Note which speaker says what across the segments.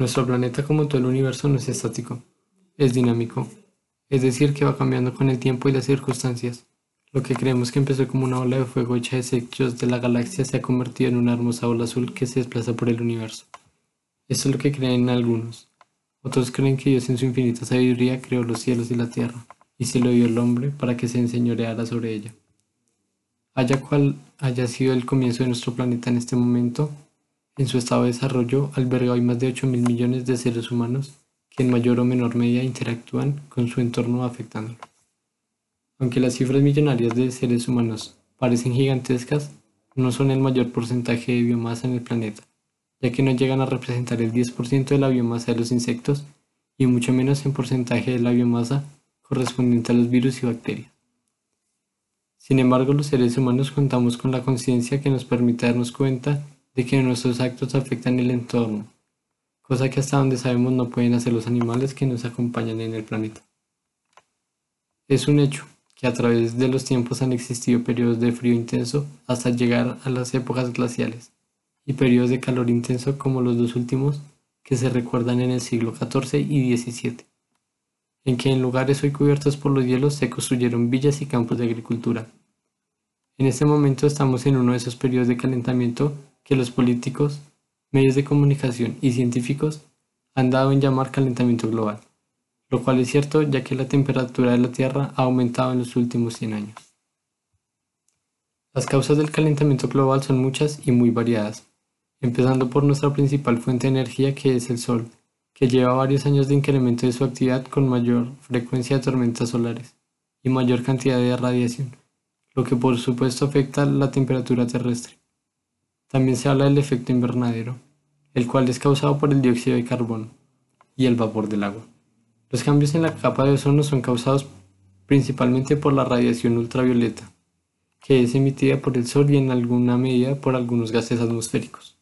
Speaker 1: Nuestro planeta como todo el universo no es estático, es dinámico, es decir, que va cambiando con el tiempo y las circunstancias. Lo que creemos que empezó como una ola de fuego hecha de desechos de la galaxia se ha convertido en una hermosa ola azul que se desplaza por el universo. Esto es lo que creen algunos. Otros creen que Dios en su infinita sabiduría creó los cielos y la tierra, y se lo dio al hombre para que se enseñoreara sobre ella. Haya cual haya sido el comienzo de nuestro planeta en este momento, en su estado de desarrollo alberga hoy más de 8 mil millones de seres humanos que en mayor o menor medida interactúan con su entorno afectándolo. Aunque las cifras millonarias de seres humanos parecen gigantescas, no son el mayor porcentaje de biomasa en el planeta, ya que no llegan a representar el 10% de la biomasa de los insectos y mucho menos en porcentaje de la biomasa correspondiente a los virus y bacterias. Sin embargo, los seres humanos contamos con la conciencia que nos permite darnos cuenta de que nuestros actos afectan el entorno, cosa que hasta donde sabemos no pueden hacer los animales que nos acompañan en el planeta. Es un hecho, que a través de los tiempos han existido periodos de frío intenso hasta llegar a las épocas glaciales y periodos de calor intenso como los dos últimos que se recuerdan en el siglo XIV y XVII, en que en lugares hoy cubiertos por los hielos se construyeron villas y campos de agricultura. En este momento estamos en uno de esos periodos de calentamiento que los políticos, medios de comunicación y científicos han dado en llamar calentamiento global lo cual es cierto ya que la temperatura de la Tierra ha aumentado en los últimos 100 años. Las causas del calentamiento global son muchas y muy variadas, empezando por nuestra principal fuente de energía que es el Sol, que lleva varios años de incremento de su actividad con mayor frecuencia de tormentas solares y mayor cantidad de radiación, lo que por supuesto afecta la temperatura terrestre. También se habla del efecto invernadero, el cual es causado por el dióxido de carbono y el vapor del agua. Los cambios en la capa de ozono son causados principalmente por la radiación ultravioleta, que es emitida por el Sol y en alguna medida por algunos gases atmosféricos.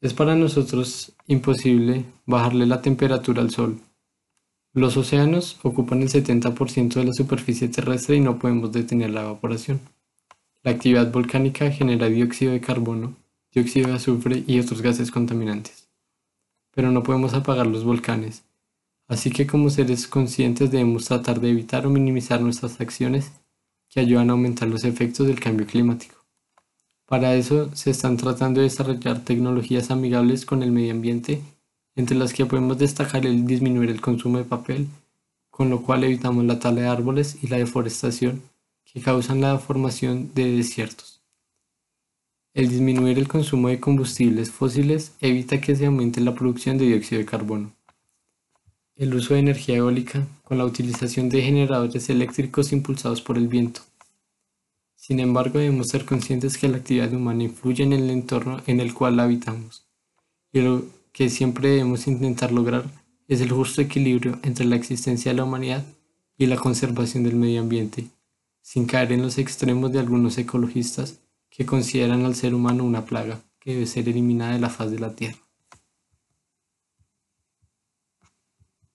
Speaker 1: Es para nosotros imposible bajarle la temperatura al Sol. Los océanos ocupan el 70% de la superficie terrestre y no podemos detener la evaporación. La actividad volcánica genera dióxido de carbono, dióxido de azufre y otros gases contaminantes. Pero no podemos apagar los volcanes Así que como seres conscientes debemos tratar de evitar o minimizar nuestras acciones que ayudan a aumentar los efectos del cambio climático. Para eso se están tratando de desarrollar tecnologías amigables con el medio ambiente, entre las que podemos destacar el disminuir el consumo de papel, con lo cual evitamos la tala de árboles y la deforestación que causan la formación de desiertos. El disminuir el consumo de combustibles fósiles evita que se aumente la producción de dióxido de carbono el uso de energía eólica con la utilización de generadores eléctricos impulsados por el viento. Sin embargo, debemos ser conscientes que la actividad humana influye en el entorno en el cual habitamos, y lo que siempre debemos intentar lograr es el justo equilibrio entre la existencia de la humanidad y la conservación del medio ambiente, sin caer en los extremos de algunos ecologistas que consideran al ser humano una plaga que debe ser eliminada de la faz de la Tierra.